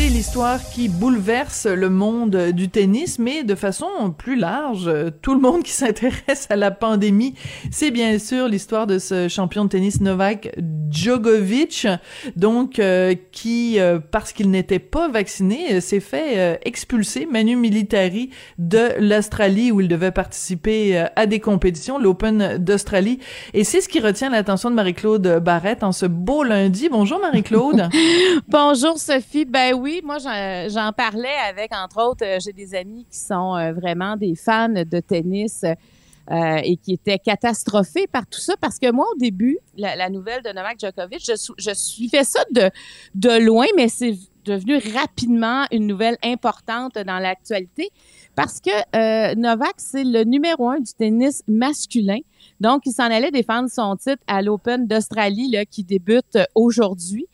C'est l'histoire qui bouleverse le monde du tennis, mais de façon plus large. Tout le monde qui s'intéresse à la pandémie, c'est bien sûr l'histoire de ce champion de tennis Novak Djokovic, donc euh, qui, euh, parce qu'il n'était pas vacciné, euh, s'est fait expulser manu militari de l'Australie où il devait participer à des compétitions, l'Open d'Australie. Et c'est ce qui retient l'attention de Marie-Claude Barrette en ce beau lundi. Bonjour Marie-Claude. Bonjour Sophie. Ben oui oui, moi, j'en parlais avec, entre autres, euh, j'ai des amis qui sont euh, vraiment des fans de tennis euh, et qui étaient catastrophés par tout ça parce que moi, au début, la, nouvelle de Novak Djokovic, je, je suivais ça de loin, mais c'est devenu rapidement une nouvelle importante dans l'actualité parce que Novak, c'est le numéro un du tennis masculin. Donc, il s'en allait défendre son titre à l'Open d'Australie qui débute aujourd'hui.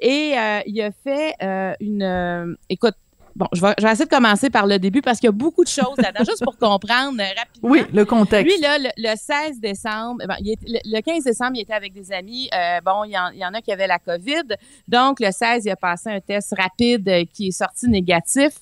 Et euh, il a fait euh, une... Euh, écoute, Bon, je vais, je vais, essayer de commencer par le début parce qu'il y a beaucoup de choses là-dedans, juste pour comprendre euh, rapidement. Oui, le contexte. Lui, là, le, 16 décembre, il le, 15 décembre, il était avec des amis. Euh, bon, il y, en, il y, en, a qui avaient la COVID. Donc, le 16, il a passé un test rapide euh, qui est sorti négatif.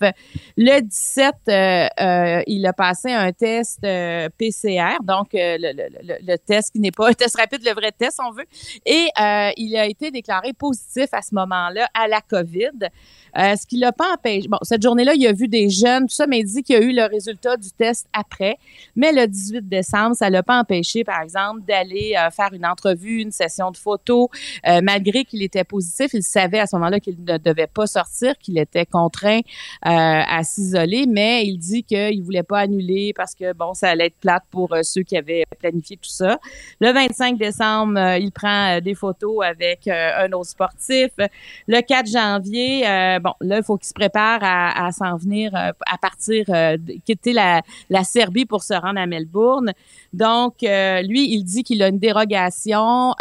Le 17, euh, il a passé un test PCR, donc le, le, test qui n'est pas un test rapide, le vrai test, on veut. Et il a été déclaré positif à ce moment-là à la COVID. Ce qui l'a pas empêché. Bon, cette journée-là, il a vu des jeunes, tout ça, mais il dit qu'il y a eu le résultat du test après. Mais le 18 décembre, ça l'a pas empêché, par exemple, d'aller euh, faire une entrevue, une session de photos. Euh, malgré qu'il était positif, il savait à ce moment-là qu'il ne devait pas sortir, qu'il était contraint à s'isoler, mais il dit qu'il voulait pas annuler parce que, bon, ça allait être plate pour ceux qui avaient planifié tout ça. Le 25 décembre, il prend des photos avec un autre sportif. Le 4 janvier, bon, là, il faut qu'il se prépare à, s'en venir, euh, à partir, euh, quitter la, Serbie pour se rendre à Melbourne. Donc, euh, lui, il dit qu'il a une dérogation,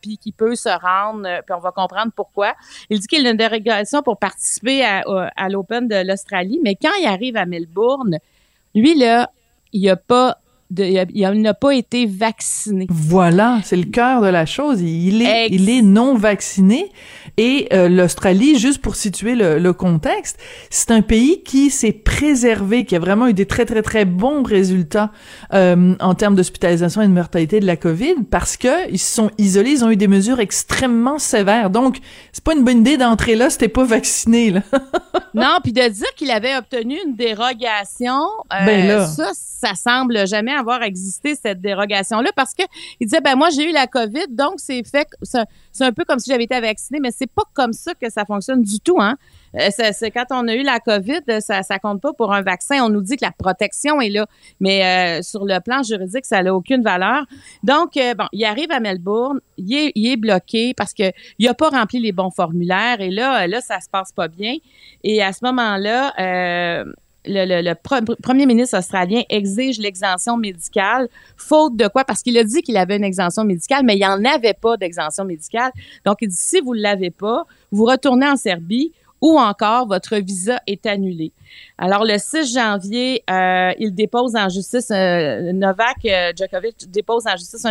puis qu'il peut se rendre, puis on va comprendre pourquoi. Il dit qu'il a une dérogation pour participer à, à l'Open de l'Australie, mais quand il arrive à Melbourne, lui, là, il n'y a il n'a pas été vacciné. Voilà, c'est le cœur de la chose. Il est, il est non vacciné. Et euh, l'Australie, juste pour situer le, le contexte, c'est un pays qui s'est préservé, qui a vraiment eu des très très très bons résultats euh, en termes d'hospitalisation et de mortalité de la COVID, parce que ils se sont isolés, ils ont eu des mesures extrêmement sévères. Donc, c'est pas une bonne idée d'entrer là si t'es pas vacciné. Là. non, puis de dire qu'il avait obtenu une dérogation, euh, ben là. ça, ça semble jamais avoir existé cette dérogation là parce que il disait ben moi j'ai eu la Covid donc c'est fait c'est un peu comme si j'avais été vacciné mais c'est pas comme ça que ça fonctionne du tout hein. Euh, c'est quand on a eu la COVID, ça ça compte pas pour un vaccin. On nous dit que la protection est là, mais euh, sur le plan juridique, ça n'a aucune valeur. Donc euh, bon, il arrive à Melbourne, il est, bloqué parce que il a pas rempli les bons formulaires et là là ça se passe pas bien. Et à ce moment-là, le, premier ministre australien exige l'exemption médicale, faute de quoi? Parce qu'il a dit qu'il avait une exemption médicale, mais il n'y en avait pas d'exemption médicale. Donc, il dit, si vous ne l'avez pas, vous retournez en Serbie ou encore votre visa est annulé. Alors, le 6 janvier, euh, il dépose en justice, euh, Novak euh, Djokovic dépose en justice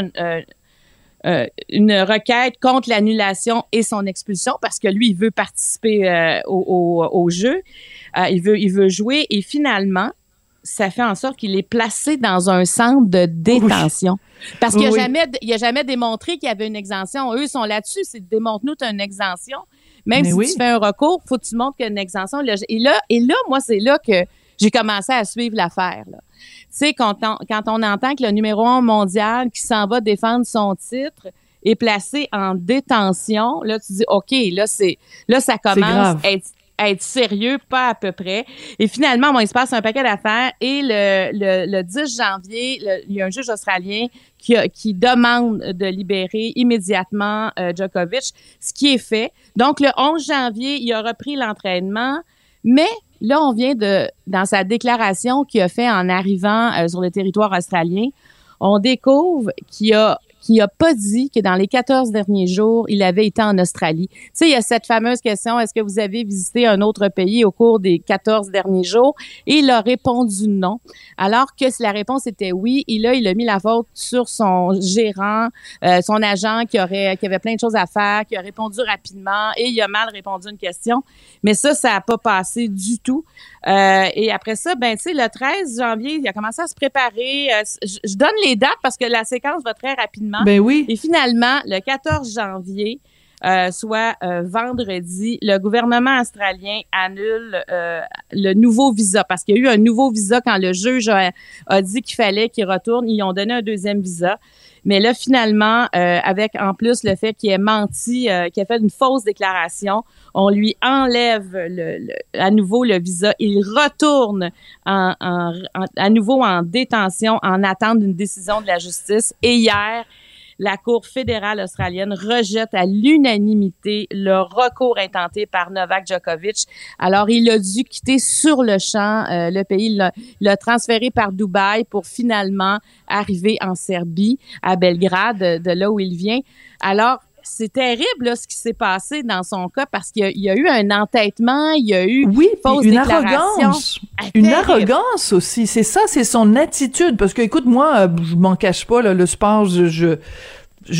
une requête contre l'annulation et son expulsion parce que lui, il veut participer au, au, jeu. Euh, il, veut, il veut jouer et finalement, ça fait en sorte qu'il est placé dans un centre de détention. Parce qu'il n'a jamais, il a jamais démontré qu'il y avait une exemption. Eux sont là-dessus, c'est démontre-nous une exemption. Même si tu fais un recours, faut que tu montres qu'il y a une exemption. Et là, et là moi, c'est là que j'ai commencé à suivre l'affaire. Sais, quand on, quand on entend que le numéro un mondial qui s'en va défendre son titre est placé en détention, là, tu dis, OK, là, c'est, là, ça commence à être être sérieux, pas à peu près. Et finalement, bon, il se passe un paquet d'affaires et le, le, 10 janvier, il y a un juge australien qui, qui demande de libérer immédiatement euh, Djokovic, ce qui est fait. Donc, le 11 janvier, il a repris l'entraînement, mais là, on vient de, dans sa déclaration qu'il a fait en arrivant euh, sur le territoire australien, on découvre qu'il a qui a pas dit que dans les 14 derniers jours, il avait été en Australie. Tu sais, il y a cette fameuse question, est-ce que vous avez visité un autre pays au cours des 14 derniers jours? Et il a répondu non. Alors que si la réponse était oui, il a, il a mis la faute sur son gérant, euh, son agent qui aurait, qui avait plein de choses à faire, qui a répondu rapidement et il a mal répondu à une question. Mais ça, ça n'a pas passé du tout. Euh, et après ça, ben, tu sais, le 13 janvier, il a commencé à se préparer. Euh, je, donne les dates parce que la séquence va très rapidement. Ben oui. Et finalement, le 14 janvier, euh, soit euh, vendredi, le gouvernement australien annule euh, le nouveau visa parce qu'il y a eu un nouveau visa quand le juge a, a dit qu'il fallait qu'il retourne. Ils ont donné un deuxième visa. Mais là, finalement, avec en plus le fait qu'il ait menti, qu'il ait fait une fausse déclaration, on lui enlève le, à nouveau le visa. Il retourne en, en, à nouveau en détention en attente d'une décision de la justice. Et hier, la Cour fédérale australienne rejette à l'unanimité le recours intenté par Novak Djokovic. Alors, il a dû quitter sur le champ euh, le pays. Il l'a transféré par Dubaï pour finalement arriver en Serbie, à Belgrade, de là où il vient. Alors, c'est terrible là, ce qui s'est passé dans son cas parce qu'il y, a eu un entêtement, il y a eu oui, une arrogance, ah, une arrogance aussi. C'est ça, c'est son attitude. Parce que écoute, moi, euh, je m'en cache pas le sport, je je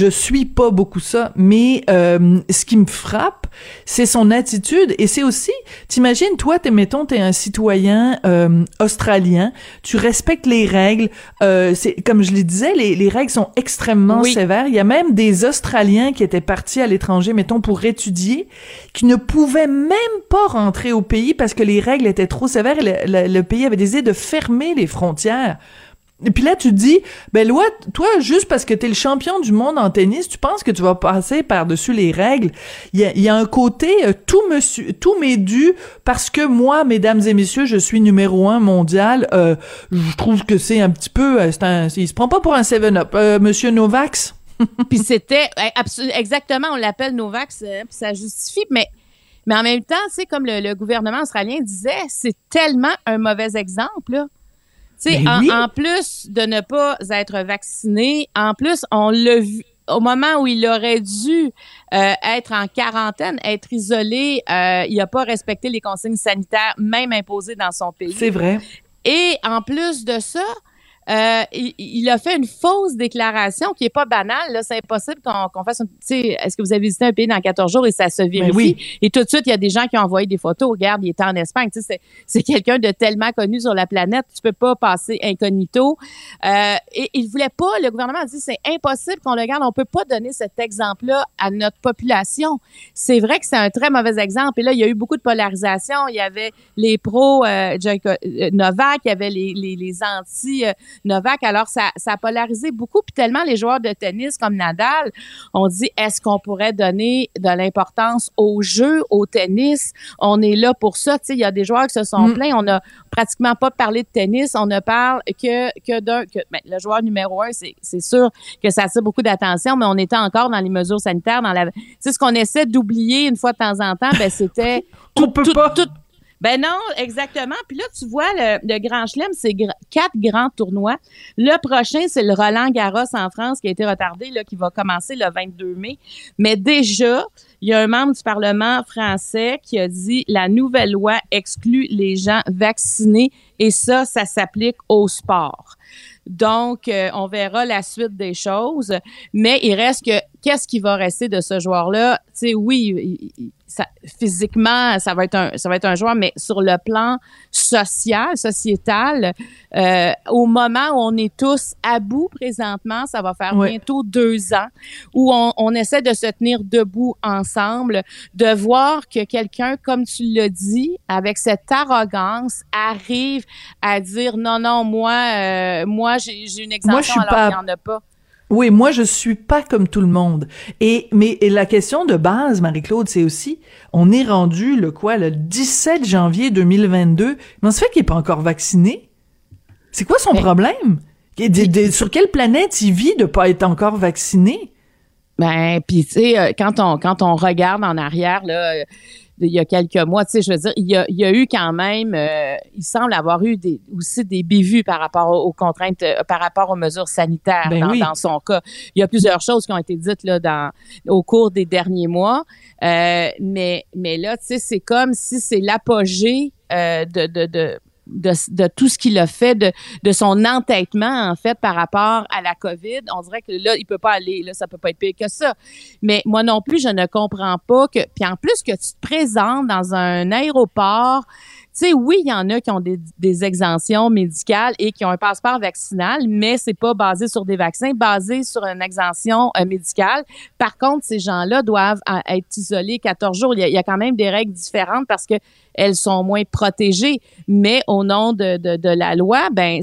suis pas beaucoup ça, mais euh, ce qui me frappe, c'est son attitude et c'est aussi, t'imagines, toi, t'es, mettons, t'es un citoyen euh, australien, tu respectes les règles, euh, c'est comme je le disais, les, les règles sont extrêmement sévères. Il y a même des Australiens qui étaient partis à l'étranger, mettons, pour étudier, qui ne pouvaient même pas rentrer au pays parce que les règles étaient trop sévères et le, le pays avait décidé de fermer les frontières. Et puis là, tu te dis, ben loi, toi, juste parce que t'es le champion du monde en tennis, tu penses que tu vas passer par-dessus les règles. Il y a, un côté, euh, tout me tout m'est dû parce que moi, mesdames et messieurs, je suis numéro un mondial. Euh, je trouve que c'est un petit peu, euh, un, il se prend pas pour un 7-up. Monsieur Novax. puis c'était, exactement, on l'appelle Novax, puis ça justifie, mais mais en même temps, c'est comme le, le, gouvernement australien disait, c'est tellement un mauvais exemple. Là. Tu sais, ben en, plus de ne pas être vacciné, en plus, on l'a vu au moment où il aurait dû euh, être en quarantaine, être isolé, euh, il n'a pas respecté les consignes sanitaires, même imposées dans son pays. C'est vrai. Et en plus de ça, euh, il, a fait une fausse déclaration qui est pas banale. Là, c'est impossible qu'on fasse. Tu sais, est-ce que vous avez visité un pays dans 14 jours et ça se vérifie? oui. Et tout de suite, il y a des gens qui ont envoyé des photos. Regarde, il était en Espagne. Tu sais, c'est quelqu'un de tellement connu sur la planète, tu peux pas passer incognito. Euh, et il voulait pas. Le gouvernement a dit c'est impossible qu'on le garde. On peut pas donner cet exemple-là à notre population. C'est vrai que c'est un très mauvais exemple. Et là, il y a eu beaucoup de polarisation. Il y avait les pros euh, euh Novak, il y avait les, les, les anti euh, Novak. Alors, ça, ça a polarisé beaucoup. Puis tellement les joueurs de tennis comme Nadal ont dit, est-ce qu'on pourrait donner de l'importance au jeu, au tennis? On est là pour ça. Tu sais, il y a des joueurs qui se sont mm. plaints. On n'a pratiquement pas parlé de tennis. On ne parle que, que d'un... Que, ben, le joueur numéro un, c'est, c'est sûr que ça attire beaucoup d'attention, mais on était encore dans les mesures sanitaires. Dans la, tu sais, ce qu'on essaie d'oublier une fois de temps en temps, ben, c'était... on peut pas. Ben non, exactement. Puis là, tu vois, le, Grand Chelem, c'est quatre grands tournois. Le prochain, c'est le Roland Garros en France qui a été retardé, qui va commencer le 22 mai. Mais déjà, il y a un membre du Parlement français qui a dit la nouvelle loi exclut les gens vaccinés et ça, ça s'applique au sport. Donc, euh, on verra la suite des choses. Mais il reste que qu'est-ce qui va rester de ce joueur-là? Tu sais, oui, ça, physiquement, ça va être un, ça va être un joueur, mais sur le plan social, sociétal, euh, au moment où on est tous à bout présentement, ça va faire bientôt deux ans, où on, on, essaie de se tenir debout ensemble, de voir que quelqu'un, comme tu l'as dit, avec cette arrogance, arrive à dire non, non, moi, euh, moi, j'ai une exemption alors qu'il n'y en a pas. Oui, moi je suis pas comme tout le monde. Et mais la question de base, Marie-Claude, c'est aussi, on est rendu le quoi, le 17 janvier 2022. Mais on se fait qu'il est pas encore vacciné. C'est quoi son problème? Sur quelle planète il vit de pas être encore vacciné? Ben, puis tu sais, euh, quand on quand on regarde en arrière là il y a quelques mois. Tu sais, je veux dire, il y a, il y a eu quand même, euh, il semble avoir eu des, aussi des bévues par rapport aux, contraintes, euh, par rapport aux mesures sanitaires ben dans, son cas. Il y a plusieurs choses qui ont été dites là dans au cours des derniers mois, euh, mais mais là, tu sais, c'est comme si c'est l'apogée de, de, de de, tout ce qu'il a fait, de, de son entêtement, en fait, par rapport à la COVID. On dirait que là, il peut pas aller, là, ça peut pas être pire que ça. Mais moi non plus, je ne comprends pas que, puis en plus que tu te présentes dans un aéroport, sais, oui, il y en a qui ont des, des, exemptions médicales et qui ont un passeport vaccinal, mais c'est pas basé sur des vaccins, basé sur une exemption euh, médicale. Par contre, ces gens-là doivent euh, être isolés 14 jours. Il y, a, quand même des règles différentes parce que elles sont moins protégées, mais au nom de, de, de la loi, ben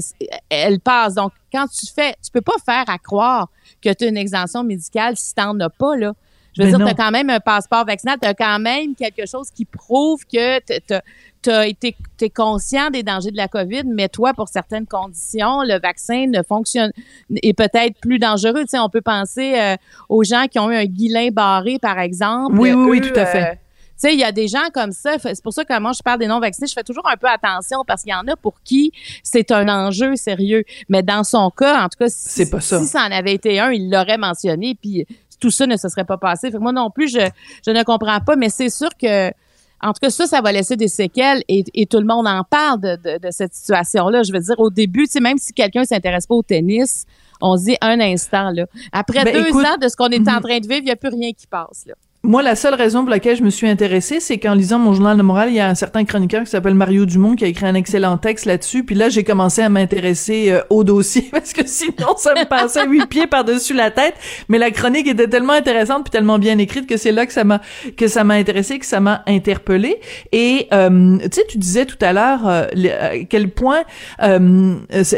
elles passent. Donc, quand tu fais, tu peux pas faire à croire que tu as une exemption médicale si tu n'en as pas, là. Je veux dire, tu as quand même un passeport vaccinal, tu as quand même quelque chose qui prouve que tu as été es conscient des dangers de la COVID, mais toi, pour certaines conditions, le vaccin ne fonctionne est peut-être plus dangereux. Tu sais, on peut penser euh, aux gens qui ont eu un guilin barré, par exemple. Oui, oui, oui, tout à fait. Euh, tu sais, il y a des gens comme ça. C'est pour ça que moi, je parle des non-vaccinés. Je fais toujours un peu attention parce qu'il y en a pour qui c'est un enjeu sérieux. Mais dans son cas, en tout cas, si, pas ça. si ça en avait été un, il l'aurait mentionné. Puis tout ça ne se serait pas passé. Fait moi non plus, je, je ne comprends pas, mais c'est sûr que en tout cas, ça, ça va laisser des séquelles et, et tout le monde en parle de, de, de cette situation-là. Je veux dire, au début, même si quelqu'un s'intéresse pas au tennis, on se dit un instant, là. Après ben, deux ans de ce qu'on est en mhm. train de vivre, il n'y a plus rien qui passe, là. Moi, la seule raison pour laquelle je me suis intéressée, c'est qu'en lisant mon journal de morale, il y a un certain chroniqueur qui s'appelle Mario Dumont qui a écrit un excellent texte là-dessus. Puis là, j'ai commencé à m'intéresser euh, au dossier parce que sinon, ça me passait huit pieds par-dessus la tête. Mais la chronique était tellement intéressante puis tellement bien écrite que c'est là que ça m'a que ça m'a intéressé, que ça m'a interpellé. Et euh, tu sais, tu disais tout à l'heure euh, quel point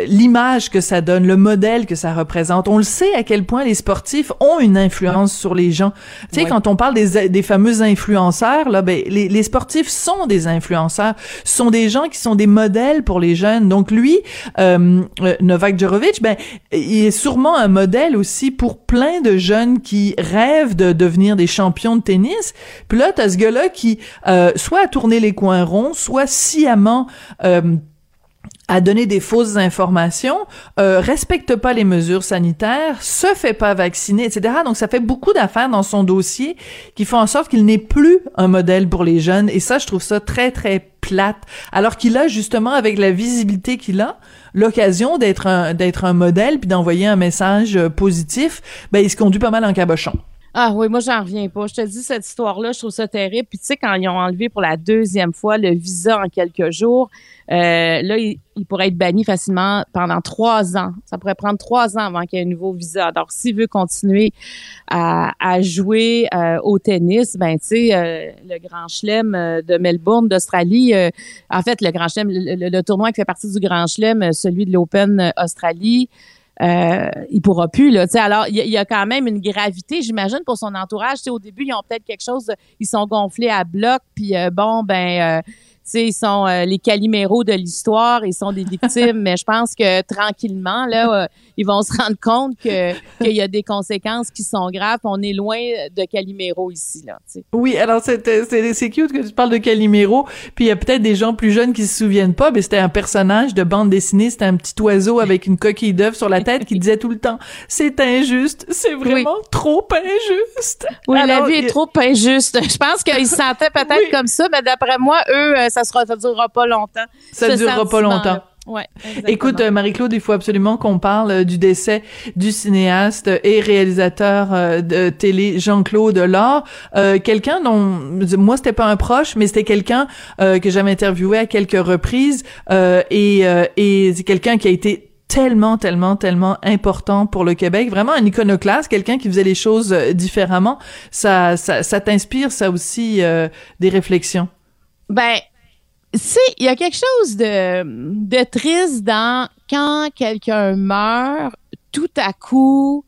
l'image que ça donne, le modèle que ça représente. On le sait à quel point les sportifs ont une influence sur les gens. Tu sais, quand on parle des, des fameux influenceurs, là, ben, les, les, sportifs sont des influenceurs, sont des gens qui sont des modèles pour les jeunes. Donc lui, euh, euh, Novak Djokovic, ben, il est sûrement un modèle aussi pour plein de jeunes qui rêvent de devenir des champions de tennis. Puis là, t'as ce gars-là qui euh, soit a tourné les coins ronds, soit sciemment euh, à donner des fausses informations, euh, respecte pas les mesures sanitaires, se fait pas vacciner, etc. Donc ça fait beaucoup d'affaires dans son dossier qui font en sorte qu'il n'est plus un modèle pour les jeunes. Et ça, je trouve ça très très plate. Alors qu'il a justement, avec la visibilité qu'il a, l'occasion d'être un d'être un modèle puis d'envoyer un message euh, positif. Ben il se conduit pas mal en cabochon. Ah oui, moi j'en reviens pas. Je te dis cette histoire-là, je trouve ça terrible. Puis tu sais quand ils ont enlevé pour la deuxième fois le visa en quelques jours, euh, là il, pourrait être banni facilement pendant trois ans. Ça pourrait prendre trois ans avant qu'il y ait un nouveau visa. Alors s'il veut continuer à, jouer euh, au tennis, ben tu sais euh, le Grand Chelem de Melbourne d'Australie, en fait le Grand Chelem, le, le, tournoi qui fait partie du Grand Chelem, celui de l'Open Australie euh, il pourra plus là. sais alors il y, a quand même une gravité, j'imagine, pour son entourage. au début, ils ont peut-être quelque chose, ils sont gonflés à bloc, puis euh, bon ben. Euh, ils sont euh, les caliméros de l'histoire, ils sont des victimes, mais je pense que tranquillement, là, euh, ils vont se rendre compte que qu'il y a des conséquences qui sont graves. On est loin de Calimero ici, là. Oui, alors c'est c'est cute que tu parles de Calimero, puis il y a peut-être des gens plus jeunes qui se souviennent pas, mais c'était un personnage de bande dessinée, c'était un petit oiseau avec une coquille d'œuf sur la tête qui disait tout le temps c'est injuste, c'est vraiment trop injuste. Oui, la vie est trop injuste. Je pense qu'ils se sentaient peut-être comme ça, mais d'après moi, eux, euh, ça sera, ça durera pas longtemps. Ça durera pas longtemps. Ouais, Écoute, euh, Marie-Claude, il faut absolument qu'on parle euh, du décès du cinéaste et réalisateur euh, de télé Jean-Claude Laure, quelqu'un dont moi c'était pas un proche, mais c'était quelqu'un que j'avais interviewé à quelques reprises et et c'est quelqu'un qui a été tellement, tellement, tellement important pour le Québec. Vraiment un iconoclaste, quelqu'un qui faisait les choses différemment. Ça, ça, ça t'inspire, ça aussi, des réflexions? Ben, c'est il y a quelque chose de, de triste dans quand quelqu'un meurt, tout à coup,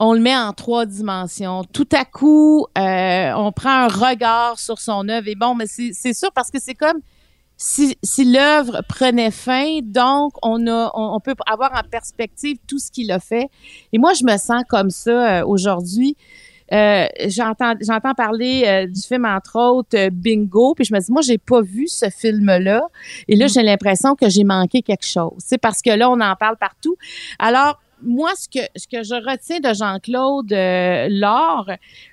on le met en trois dimensions. Tout à coup, euh, on prend un regard sur son œuvre. Et bon, mais c'est sûr parce que c'est comme si, si l'œuvre prenait fin, donc on a, on, peut avoir en perspective tout ce qu'il a fait. Et moi, je me sens comme ça euh, aujourd'hui. Euh, j'entends j'entends parler euh, du film entre autres euh, Bingo, puis je me dis moi j'ai pas vu ce film là, et là mm. j'ai l'impression que j'ai manqué quelque chose. C'est parce que là on en parle partout. Alors moi ce que ce que je retiens de Jean-Claude Laure,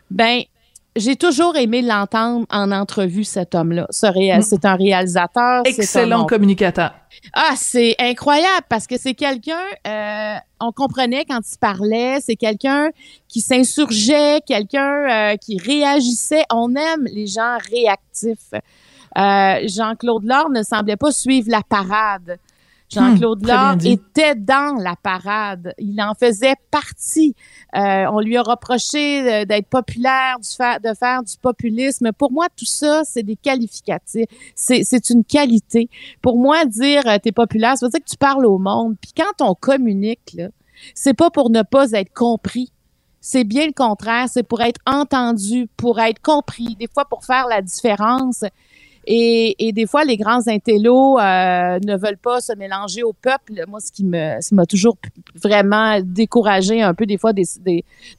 ben j'ai toujours aimé l'entendre en entrevue, cet homme-là. Mm. C'est un réalisateur. Excellent communicateur. Ah, c'est incroyable parce que c'est quelqu'un, euh, on comprenait quand il parlait, c'est quelqu'un qui s'insurgeait, quelqu'un euh, qui réagissait. On aime les gens réactifs. Euh, Jean-Claude Laure ne semblait pas suivre la parade. Jean-Claude Laure était dans la parade. Il en faisait partie. Euh, on lui a reproché d'être populaire, de faire du populisme. Pour moi, tout ça, c'est des qualificatifs. C'est une qualité. Pour moi, dire euh, t'es populaire, ça veut dire que tu parles au monde. Puis quand on communique, c'est pas pour ne pas être compris. C'est bien le contraire. C'est pour être entendu, pour être compris. Des fois, pour faire la différence. Et, et, des fois, les grands intellos euh, ne veulent pas se mélanger au peuple. Moi, ce qui me, m'a toujours vraiment découragé un peu des fois des,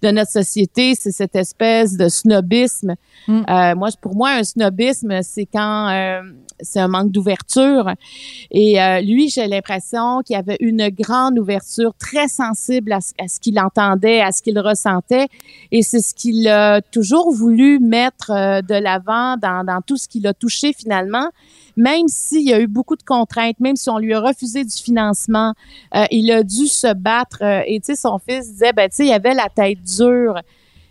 de notre société, c'est cette espèce de snobisme. Mm. Euh, moi, pour moi, un snobisme, c'est quand euh, c'est un manque d'ouverture. Et euh, lui, j'ai l'impression qu'il avait une grande ouverture, très sensible à, ce qu'il entendait, à ce qu'il ressentait. Et c'est ce qu'il a toujours voulu mettre euh, de l'avant dans, dans tout ce qu'il a touché finalement. Même s'il y a eu beaucoup de contraintes, même si on lui a refusé du financement, euh, il a dû se battre. et tu sais, son fils disait, ben tu sais, il avait la tête dure.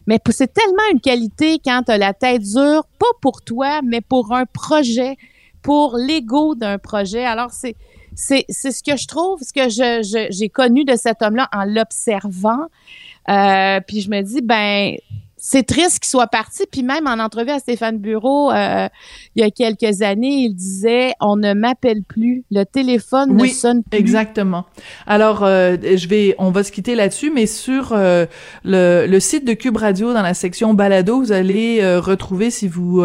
Mais c'est tellement une qualité quand tu as la tête dure, pas pour toi, mais pour un projet pour l'ego d'un projet. Alors, c'est, c'est, c'est ce que je trouve, ce que je, j'ai connu de cet homme-là en l'observant. Euh, puis je me dis, ben, c'est triste qu'il soit parti. Puis même en entrevue à Stéphane Bureau, euh, il y a quelques années, il disait on ne m'appelle plus, le téléphone ne sonne plus. Exactement. Alors, euh, je vais, on va se quitter là-dessus, mais sur euh, le, le, site de Cube Radio, dans la section balado, vous allez retrouver si vous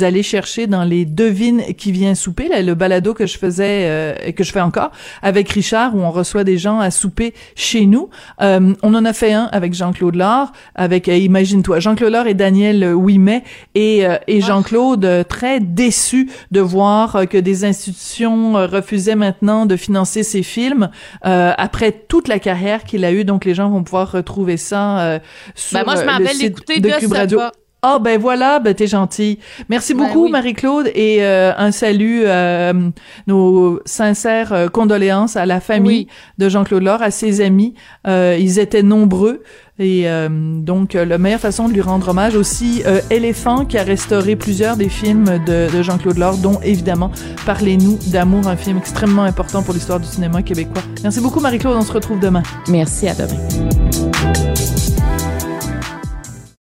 allez chercher dans les devines qui vient souper, là, le balado que je faisais et que je fais encore avec Richard, où on reçoit des gens à souper chez nous. on en a fait un avec Jean-Claude Lard, avec Imagine-toi Jean-Claude et Daniel Ouimet et, euh, et Jean-Claude euh, très déçu de voir euh, que des institutions refusaient maintenant de financer ses films après toute la carrière qu'il a eue. Donc les gens vont pouvoir retrouver ça sur ben moi, je le site de, Cube Radio. Ah oh, ben voilà, ben t'es gentil. Merci ben beaucoup Marie-Claude et un salut, nos sincères condoléances à la famille de Jean-Claude Laure, à ses amis. ils étaient nombreux. Et euh, donc, la meilleure façon de lui rendre hommage aussi, euh, Éléphant, qui a restauré plusieurs des films de, de Jean-Claude Laure, dont évidemment Parlez-nous d'amour, un film extrêmement important pour l'histoire du cinéma québécois. Merci beaucoup, Marie-Claude. On se retrouve demain. Merci, à demain.